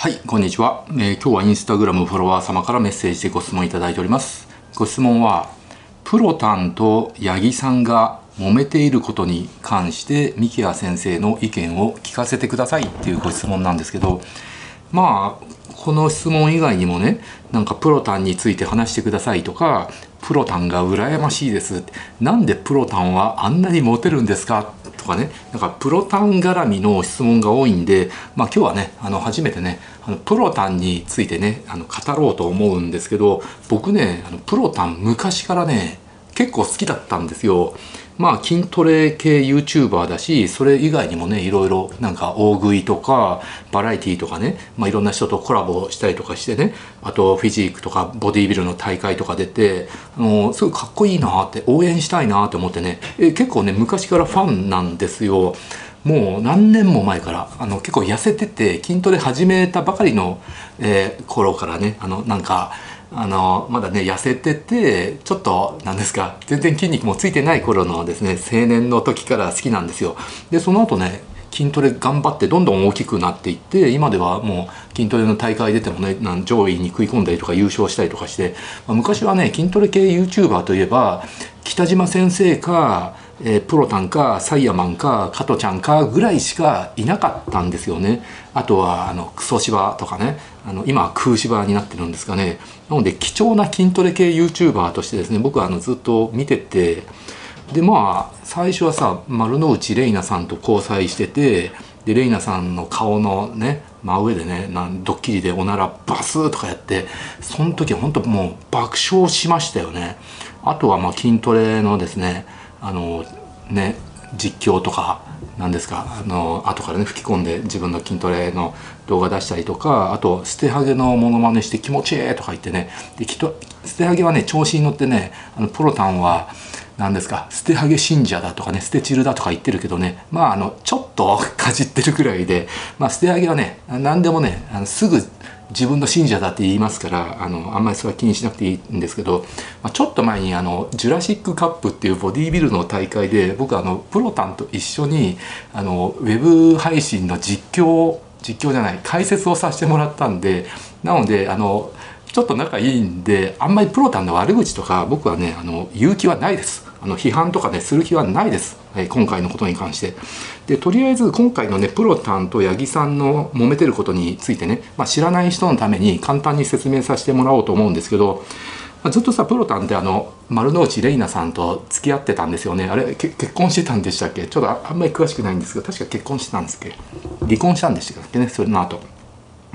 はい、こんにちは、えー、今日はインスタグラムフォロワー様からメッセージでご質問いただいております。ご質問は、プロタンと八木さんが揉めていることに関して三木谷先生の意見を聞かせてくださいっていうご質問なんですけど、まあ、この質問以外にもね、なんかプロタンについて話してくださいとか、プロタンが羨ましいです。なんでプロタンはあんなにモテるんですかとかねなんかプロタン絡みの質問が多いんで、まあ、今日はねあの初めてねあのプロタンについてねあの語ろうと思うんですけど僕ねあのプロタン昔からね結構好きだったんですよ。まあ筋トレ系 YouTuber だしそれ以外にもねいろいろなんか大食いとかバラエティーとかね、まあ、いろんな人とコラボしたりとかしてねあとフィジークとかボディービルの大会とか出てあのすごいかっこいいなって応援したいなって思ってねえ結構ね昔からファンなんですよ。もう何年も前からあの結構痩せてて筋トレ始めたばかりの、えー、頃からねあのなんかあのまだね痩せててちょっと何ですか全然筋肉もついてない頃のですね青年の時から好きなんですよ。でその後ね筋トレ頑張ってどんどん大きくなっていって今ではもう筋トレの大会出てもね上位に食い込んだりとか優勝したりとかして、まあ、昔はね筋トレ系 YouTuber といえば北島先生かえー、プロタンかサイヤマンか加トちゃんかぐらいしかいなかったんですよね。あとはあのクソ芝とかねあの今は空芝になってるんですかね。なので貴重な筋トレ系 YouTuber としてですね僕はあのずっと見ててでまあ最初はさ丸の内玲奈さんと交際しててで玲奈さんの顔のね真上でねなんドッキリでおならバスーとかやってその時は本当もう爆笑しましたよね。あとはまあ筋トレのですねあのね実況とか何ですかあの後からね吹き込んで自分の筋トレの動画出したりとかあと捨てハゲのモノマネして気持ちいいとか言ってねできと捨てハゲはね調子に乗ってねあのプロタンは何ですか捨てハゲ信者だとかね捨てチルだとか言ってるけどねまああのちょっとかじってるくらいでまあ捨てハゲはね何でもねあのすぐ自分の信者だって言いますからあのあんまりそれは気にしなくていいんですけど、まあ、ちょっと前にあのジュラシックカップっていうボディービルの大会で僕あのプロタンと一緒にあのウェブ配信の実況実況じゃない解説をさせてもらったんでなのであのちょっと仲いいんであんまりプロタンの悪口とか僕はねあの言う気はないです。あの批判とかねする気はないです、はい、今回のことに関して。でとりあえず今回のねプロタンと八木さんの揉めてることについてね、まあ、知らない人のために簡単に説明させてもらおうと思うんですけど、ま、ずっとさプロタンってあの丸の内玲奈さんと付き合ってたんですよね。あれ結婚してたんでしたっけ？ちょっとあんまり詳しくないんですけど確か結婚してたんですっけ？離婚したんでしたっけね？それの後。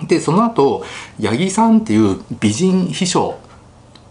でその後八木さんっていう美人秘書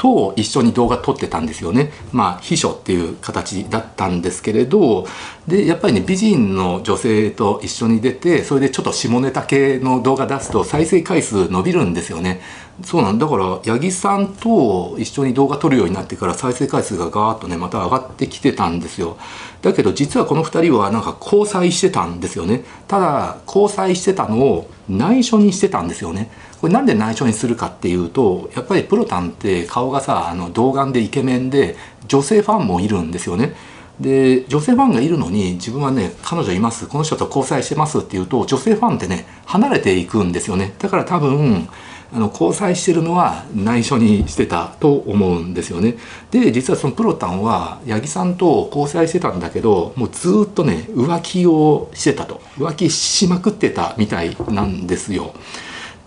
と一緒に動画撮ってたんですよね。まあ秘書っていう形だったんですけれどでやっぱりね美人の女性と一緒に出てそれでちょっと下ネタ系の動画出すと再生回数伸びるんですよね。そうなんだから八木さんと一緒に動画撮るようになってから再生回数がガーッとねまた上がってきてたんですよ。だけど実はこの2人はなんか交際してたんですよね。ただ交際してたのを内緒にしてたんですよね。これなんで内緒にするかっていうとやっぱりプロタンって顔がさあの童顔でイケメンで女性ファンもいるんですよね。で女性ファンがいるのに自分はね彼女いますこの人と交際してますって言うと女性ファンってね離れていくんですよね。だから多分あの交際してるのは内緒にしてたと思うんですよね。で実はそのプロタンは八木さんと交際してたんだけどもうずっとね浮気をしてたと。浮気しまくってたみたいなんですよ。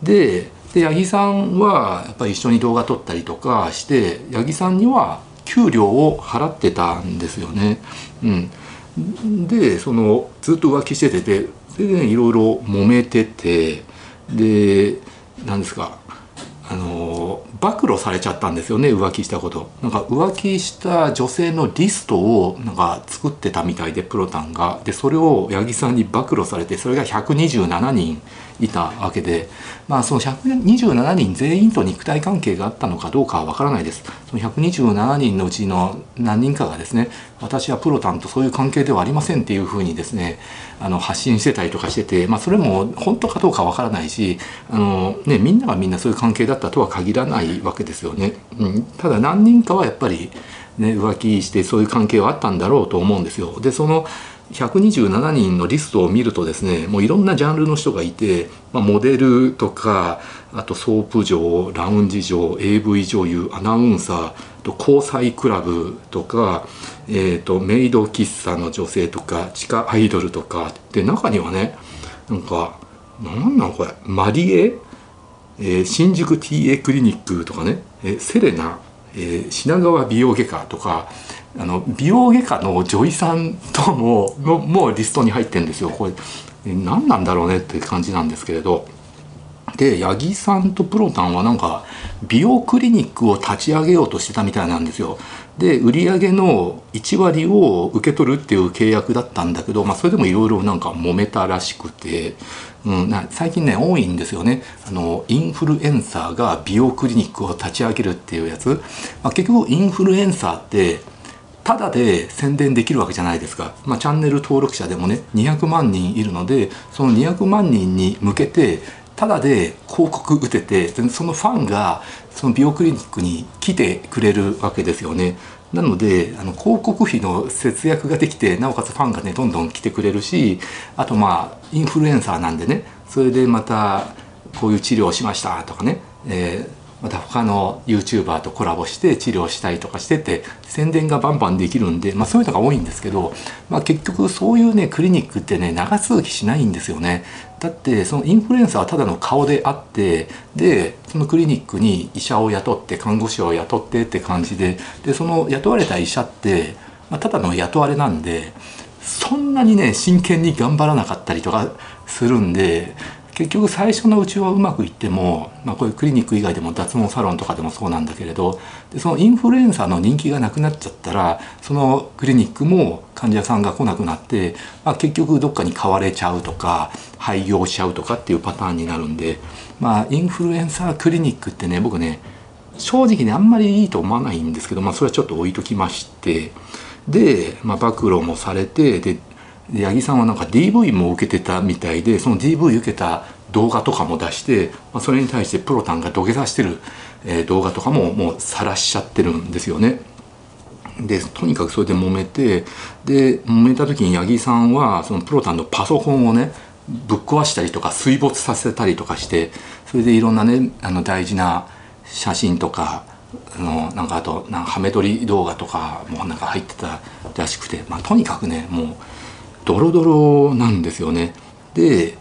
でで八木さんはやっぱり一緒に動画撮ったりとかして八木さんには給料を払ってたんですよね。うん、でそのずっと浮気しててでねいろいろ揉めててで何ですかあの暴露されちゃったんですよね浮気したこと。なんか浮気した女性のリストをなんか作ってたみたいでプロタンが。でそれを八木さんに暴露されてそれが127人いたわけで、まあ、その127人全員と肉体関係があったのかどうかは分からないですその127人のうちの何人かがですね私はプロタンとそういう関係ではありませんっていうふうにですねあの発信してたりとかしてて、まあ、それも本当かどうか分からないしあの、ね、みんながみんなそういう関係だったとは限らないわけですよね。うん、ただ何人かはやっぱりね、浮気してそういう関係はあったんだろうと思うんですよ。でその127人のリストを見るとですねもういろんなジャンルの人がいて、まあ、モデルとかあとソープ嬢ラウンジ嬢 AV 女優アナウンサーと交際クラブとか、えーと、メイド喫茶の女性とか地下アイドルとかで中にはねなんかなんなんこれマリエ、えー、新宿 TA クリニックとかね、えー、セレナ、えー、品川美容外科とかあの美容外科の女医さんとものもうリストに入ってるんですよ。これ何なんだろうねって感じなんですけれど。で八木さんとプロタンはなんか美容クリニックを立ち上げようとしてたみたいなんですよ。で売上の1割を受け取るっていう契約だったんだけど、まあ、それでもいろいろなんか揉めたらしくて、うん、最近ね多いんですよね。あのインフルエンサーが美容クリニックを立ち上げるっていうやつ、まあ、結局インフルエンサーってただで宣伝できるわけじゃないですか、まあ、チャンネル登録者でもね200万人いるのでその200万人に向けてただで広告打ててそのファンがその美容クリニックに来てくれるわけですよね。なのであの広告費の節約ができてなおかつファンがねどんどん来てくれるしあとまあインフルエンサーなんでねそれでまたこういう治療をしましたとかね、えまた他の YouTuber とコラボして治療したりとかしてて宣伝がバンバンできるんで、まあ、そういうのが多いんですけど、まあ、結局そういうねクリニックってね長続きしないんですよね。だってそのインフルエンサーはただの顔であってでそのクリニックに医者を雇って看護師を雇ってって感じででその雇われた医者って、まあ、ただの雇われなんでそんなにね真剣に頑張らなかったりとかするんで結局最初のうちはうまくいっても、まあ、こういうクリニック以外でも脱毛サロンとかでもそうなんだけれどでそのインフルエンサーの人気がなくなっちゃったらそのクリニックも患者さんが来なくなって、まあ、結局どっかに買われちゃうとか廃業しちゃうとかっていうパターンになるんで、まあ、インフルエンサークリニックってね僕ね正直ねあんまりいいと思わないんですけど、まあ、それはちょっと置いときましてで、まあ、暴露もされてで八木さんはなんか DV も受けてたみたいでその DV 受けた動画とかも出して、まあ、それに対してプロタンが土下座してる、えー、動画とかももう晒しちゃってるんですよね。でとにかくそれで揉めてで揉めた時に八木さんはそのプロタンのパソコンをねぶっ壊したりとか水没させたりとかしてそれでいろんなねあの大事な写真とかあのなんかあとなんかハメ撮り動画とかもなんか入ってたらしくて、まあ、とにかくねもうドロドロなんですよね。で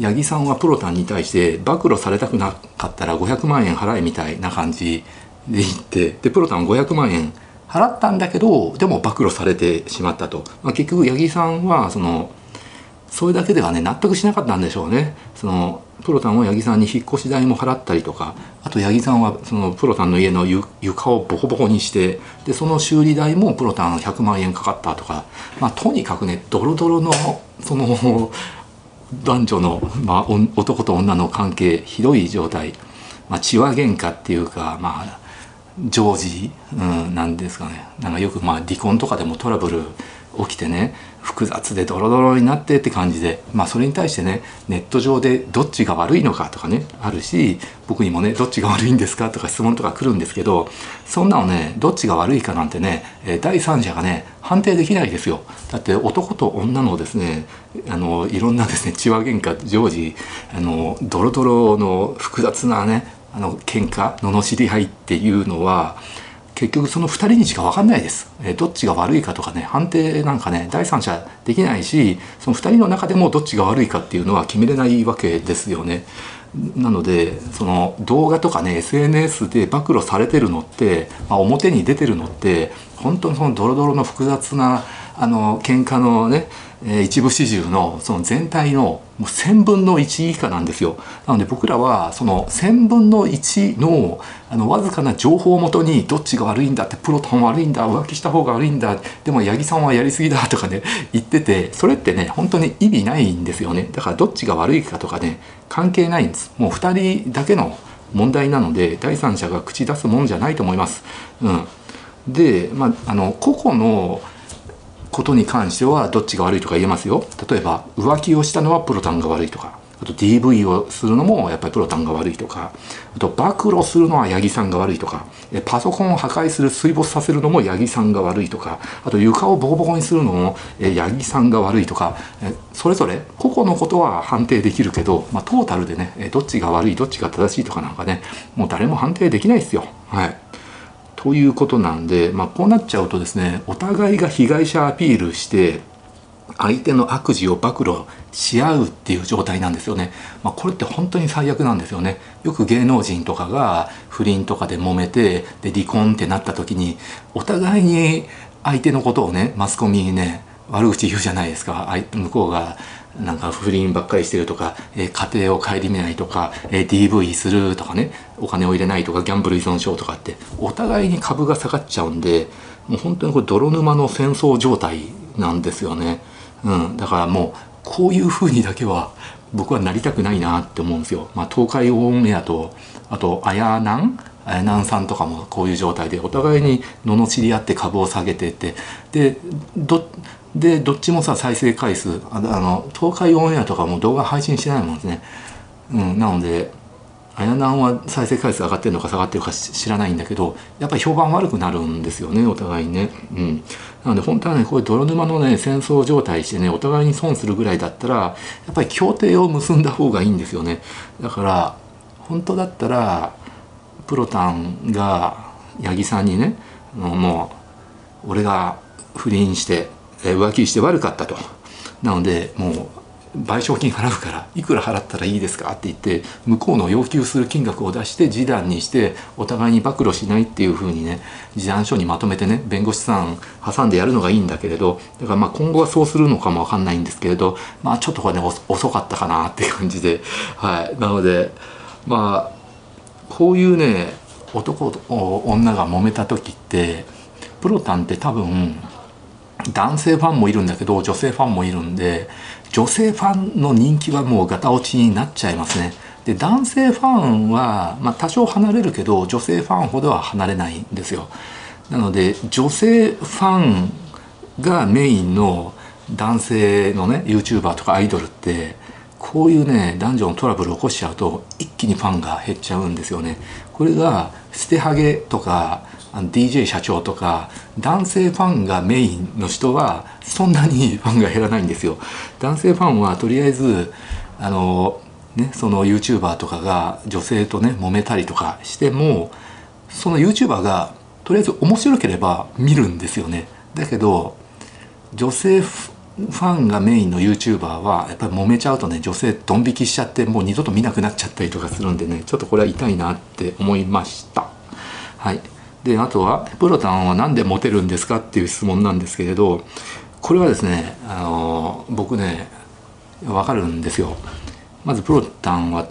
八木さんはプロタンに対して暴露されたくなかったら500万円払えみたいな感じで言ってでプロタン500万円払ったんだけどでも暴露されてしまったと、まあ、結局八木さんはそのそれだけではね納得しなかったんでしょうねそのプロタンは八木さんに引っ越し代も払ったりとかあと八木さんはそのプロタンの家の床をボコボコにしてでその修理代もプロタン100万円かかったとか、まあ、とにかくねドロドロのその男女の、まあ、男と女の関係ひどい状態、まあ、血は喧嘩っていうかまあ常時、うん、なんですかね。なんかよくまあ離婚とかでもトラブル起きてね複雑でドロドロになってって感じでまあそれに対してねネット上でどっちが悪いのかとかねあるし僕にもねどっちが悪いんですかとか質問とか来るんですけどそんなのねどっちが悪いかなんてね第三者がね判定できないですよ。だって男と女のですねあのいろんなですね血話喧嘩常時あのドロドロの複雑なねあの喧嘩罵り合いっていうのは結局その2人にしか分かんないです、えどっちが悪いかとかね判定なんかね第三者できないしその2人の中でもどっちが悪いかっていうのは決めれないわけですよね。なのでその動画とかね SNS で暴露されてるのって、まあ、表に出てるのって本当にそのドロドロの複雑なあの喧嘩のねえー、一部始終のその全体のもう1000分の1以下なんですよ。なので僕らはその1000分の1のあのわずかな情報をもとにどっちが悪いんだってプロトン悪いんだ浮気した方が悪いんだでも八木さんはやりすぎだとかね言っててそれってね本当に意味ないんですよね。だからどっちが悪いかとかね関係ないんです。もう2人だけの問題なので第三者が口出すもんじゃないと思います。うん、で、まあ、あの個々のことに関してはどっちが悪いとか言えますよ。例えば浮気をしたのはプロタンが悪いとか。あと DV をするのもやっぱりプロタンが悪いとか。あと暴露するのは八木さんが悪いとか。パソコンを破壊する水没させるのも八木さんが悪いとか。あと床をボコボコにするのも八木さんが悪いとか。それぞれ個々のことは判定できるけど、まあ、トータルでねどっちが悪いどっちが正しいとかなんかねもう誰も判定できないですよ。はい。ということなんで、まあ、こうなっちゃうとですねお互いが被害者アピールして相手の悪事を暴露し合うっていう状態なんですよね、まあ、これって本当に最悪なんですよね。よく芸能人とかが不倫とかで揉めてで離婚ってなった時にお互いに相手のことをねマスコミにね悪口言うじゃないですか向こうがなんか不倫ばっかりしてるとか、えー、家庭を顧みないとか、えー、DV するとかねお金を入れないとかギャンブル依存症とかってお互いに株が下がっちゃうんでもう本当にこれ泥沼の戦争状態なんですよね。うん、だからもうこういうふうにだけは僕はなりたくないなって思うんですよ。まあ、東海オンエアとあとあやなん？あやなんさんとかもこういう状態でお互いに罵り合って株を下げてってでどでどっちもさ再生回数あの東海オンエアとかも動画配信してないもんですね。うん、なのであやなんは再生回数上がってるのか下がってるか知らないんだけどやっぱり評判悪くなるんですよねお互いにね。うん、なので本当はねこういう泥沼のね戦争状態してねお互いに損するぐらいだったらやっぱり協定を結んだ方がいいんですよね。だから本当だったらプロタンが八木さんにねもう俺が不倫して浮気して悪かったと。なのでもう賠償金払うからいくら払ったらいいですかって言って向こうの要求する金額を出して示談にしてお互いに暴露しないっていうふうにね示談書にまとめてね弁護士さん挟んでやるのがいいんだけれどだからまあ今後はそうするのかもわかんないんですけれどまあちょっとこれね遅かったかなっていう感じではいなのでまあこういうね男と女が揉めた時ってプロタンって多分男性ファンもいるんだけど女性ファンもいるんで女性ファンの人気はもうガタ落ちになっちゃいますね。で男性ファンは、まあ、多少離れるけど女性ファンほどは離れないんですよ。なので女性ファンがメインの男性のね YouTuber とかアイドルってこういうね男女のトラブル起こしちゃうと一気にファンが減っちゃうんですよね。これが捨てハゲとか DJ 社長とか男性ファンがメインの人はそんなにファンが減らないんですよ。男性ファンはとりあえずあの、ね、その YouTuber とかが女性とね揉めたりとかしてもその YouTuber がとりあえず面白ければ見るんですよね。だけど女性ファンがメインの YouTuber はやっぱり揉めちゃうとね女性ドン引きしちゃってもう二度と見なくなっちゃったりとかするんでねちょっとこれは痛いなって思いました。はい。であとはプロタンは何でモテるんですかっていう質問なんですけれどこれはですねあの僕ね分かるんですよ。まずプロタンは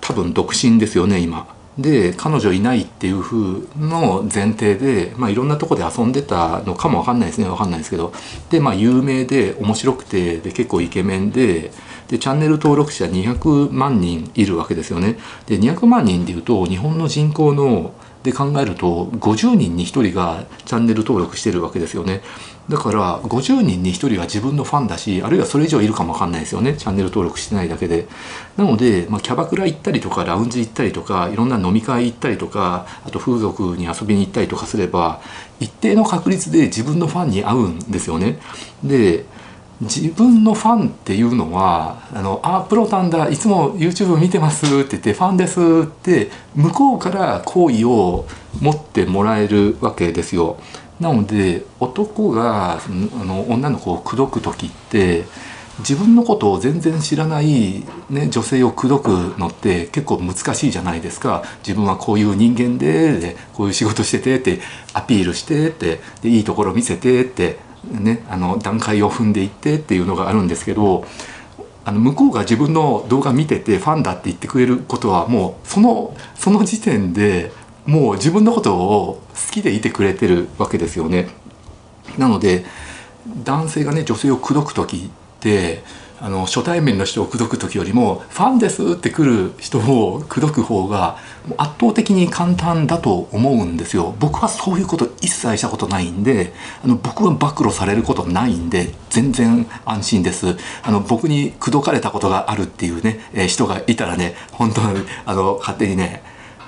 多分独身ですよね今。で彼女いないっていう風の前提で、まあ、いろんなとこで遊んでたのかもわかんないですね。わかんないですけど。でまあ有名で面白くてで結構イケメンででチャンネル登録者200万人いるわけですよね。で200万人でいうと日本の人口ので考えると50人に1人がチャンネル登録してるわけですよね。だから50人に1人は自分のファンだしあるいはそれ以上いるかもわかんないですよね。チャンネル登録してないだけで。なので、まあ、キャバクラ行ったりとかラウンジ行ったりとかいろんな飲み会行ったりとかあと風俗に遊びに行ったりとかすれば一定の確率で自分のファンに会うんですよね。で自分のファンっていうのは「あのあプロタンだいつも YouTube 見てます」って言って「ファンです」って向こうから好意を持ってもらえるわけですよ。なので男があの女の子を口説く時って自分のことを全然知らない、ね、女性を口説くのって結構難しいじゃないですか自分はこういう人間ででこういう仕事しててってアピールしてってでいいところ見せてってね、あの段階を踏んでいってっていうのがあるんですけどあの向こうが自分の動画見ててファンだって言ってくれることはもうそのその時点でもう自分のことを好きでいてくれてるわけですよね。なので男性がね女性を口説く時ってあの初対面の人を口説く時よりも「ファンです」って来る人を口説く方が圧倒的に簡単だと思うんですよ。僕はそういうこと一切したことないんであの僕は暴露されることないんで全然安心です。あの僕に口説かれたことがあるっていうね、えー、人がいたらね本当にあの勝手にね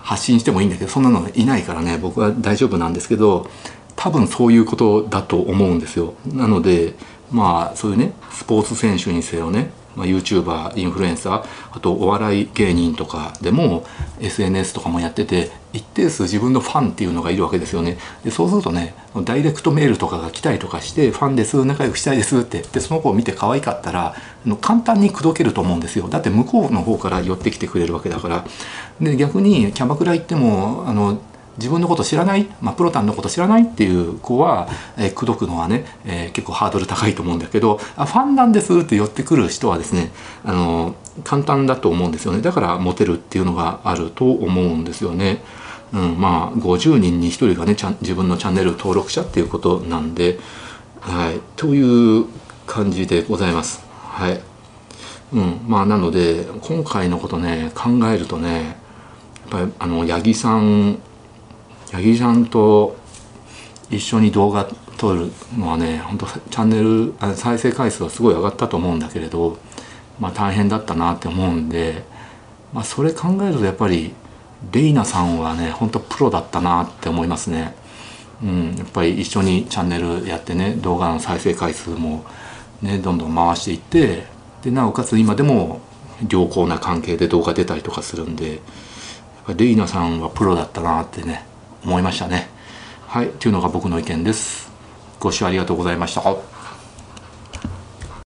発信してもいいんだけどそんなのいないからね僕は大丈夫なんですけど多分そういうことだと思うんですよ。なのでまあそういうねスポーツ選手にせよね、まあ、YouTuber インフルエンサーあとお笑い芸人とかでも SNS とかもやってて一定数自分のファンっていうのがいるわけですよね。でそうするとねダイレクトメールとかが来たりとかして「ファンです仲良くしたいです」ってでその子を見て可愛かったら簡単に口説けると思うんですよ。だって向こうの方から寄ってきてくれるわけだから。で逆にキャバクラ行ってもあの自分のこと知らない、まあ、プロタンのこと知らないっていう子は、えー、口説くのはね、えー、結構ハードル高いと思うんだけどあファンなんですって寄ってくる人はですねあの簡単だと思うんですよねだからモテるっていうのがあると思うんですよね。うん、まあ50人に1人がねちゃん自分のチャンネル登録者っていうことなんで、はい、という感じでございます。はいうん、まあなので今回のことね考えるとねやっぱりあの八木さん八木さんと一緒に動画撮るのはね本当チャンネル再生回数はすごい上がったと思うんだけれど、まあ、大変だったなって思うんで、まあ、それ考えるとやっぱりレイナさんはね本当プロだったなって思いますね。うん、やっぱり一緒にチャンネルやってね動画の再生回数もねどんどん回していってでなおかつ今でも良好な関係で動画出たりとかするんでやっぱレイナさんはプロだったなってね思いましたね。はい。というのが僕の意見です。ご視聴ありがとうございました。